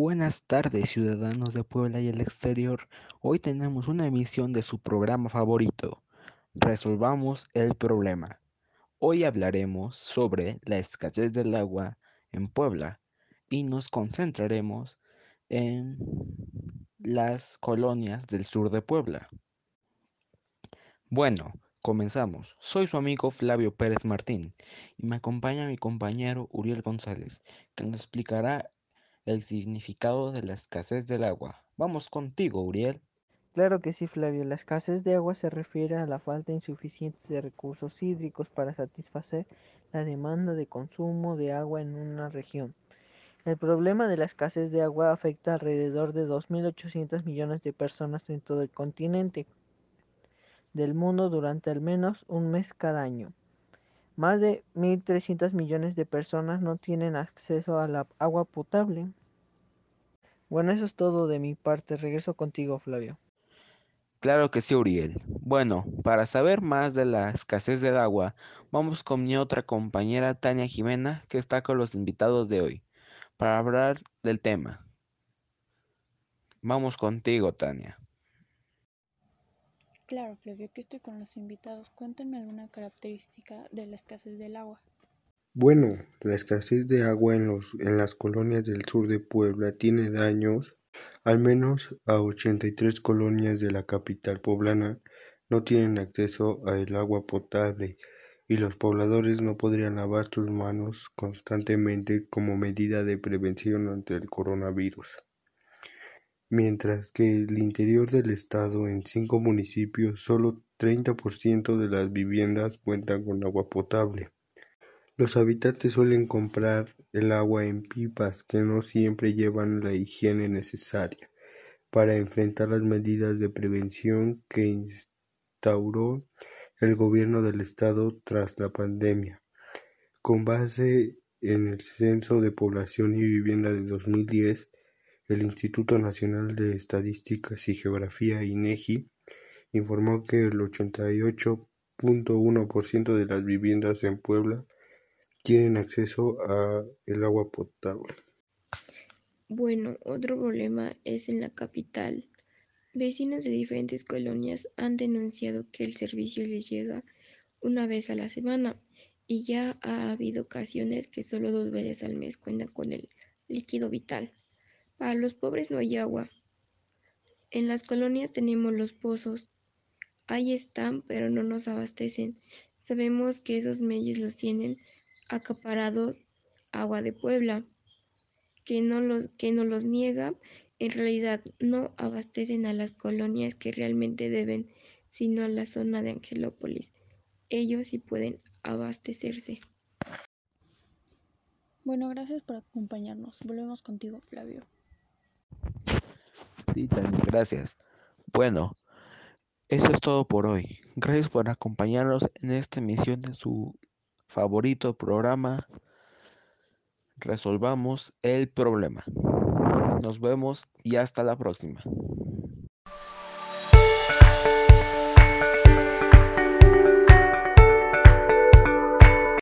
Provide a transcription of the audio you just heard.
Buenas tardes, ciudadanos de Puebla y el exterior. Hoy tenemos una emisión de su programa favorito. Resolvamos el problema. Hoy hablaremos sobre la escasez del agua en Puebla y nos concentraremos en las colonias del sur de Puebla. Bueno, comenzamos. Soy su amigo Flavio Pérez Martín y me acompaña mi compañero Uriel González, que nos explicará el significado de la escasez del agua. Vamos contigo, Uriel. Claro que sí, Flavio. La escasez de agua se refiere a la falta insuficiente de recursos hídricos para satisfacer la demanda de consumo de agua en una región. El problema de la escasez de agua afecta alrededor de 2.800 millones de personas en todo el continente del mundo durante al menos un mes cada año. Más de 1.300 millones de personas no tienen acceso a la agua potable. Bueno, eso es todo de mi parte. Regreso contigo, Flavio. Claro que sí, Uriel. Bueno, para saber más de la escasez del agua, vamos con mi otra compañera Tania Jimena, que está con los invitados de hoy, para hablar del tema. Vamos contigo, Tania. Claro, Flavio, que estoy con los invitados. Cuéntenme alguna característica de la escasez del agua. Bueno, la escasez de agua en, los, en las colonias del sur de Puebla tiene daños al menos a 83 colonias de la capital poblana no tienen acceso al agua potable y los pobladores no podrían lavar sus manos constantemente como medida de prevención ante el coronavirus. Mientras que el interior del estado en cinco municipios solo 30% de las viviendas cuentan con agua potable. Los habitantes suelen comprar el agua en pipas que no siempre llevan la higiene necesaria para enfrentar las medidas de prevención que instauró el gobierno del estado tras la pandemia. Con base en el Censo de Población y Vivienda de 2010, el Instituto Nacional de Estadísticas y Geografía INEGI informó que el 88.1% de las viviendas en Puebla tienen acceso a el agua potable. Bueno, otro problema es en la capital. Vecinos de diferentes colonias han denunciado que el servicio les llega una vez a la semana y ya ha habido ocasiones que solo dos veces al mes cuentan con el líquido vital. Para los pobres no hay agua. En las colonias tenemos los pozos. Ahí están, pero no nos abastecen. Sabemos que esos medios los tienen acaparados Agua de Puebla, que no los, que no los niega, en realidad no abastecen a las colonias que realmente deben, sino a la zona de Angelópolis. Ellos sí pueden abastecerse. Bueno, gracias por acompañarnos. Volvemos contigo, Flavio. Gracias. Bueno, eso es todo por hoy. Gracias por acompañarnos en esta emisión de su favorito programa Resolvamos el problema. Nos vemos y hasta la próxima.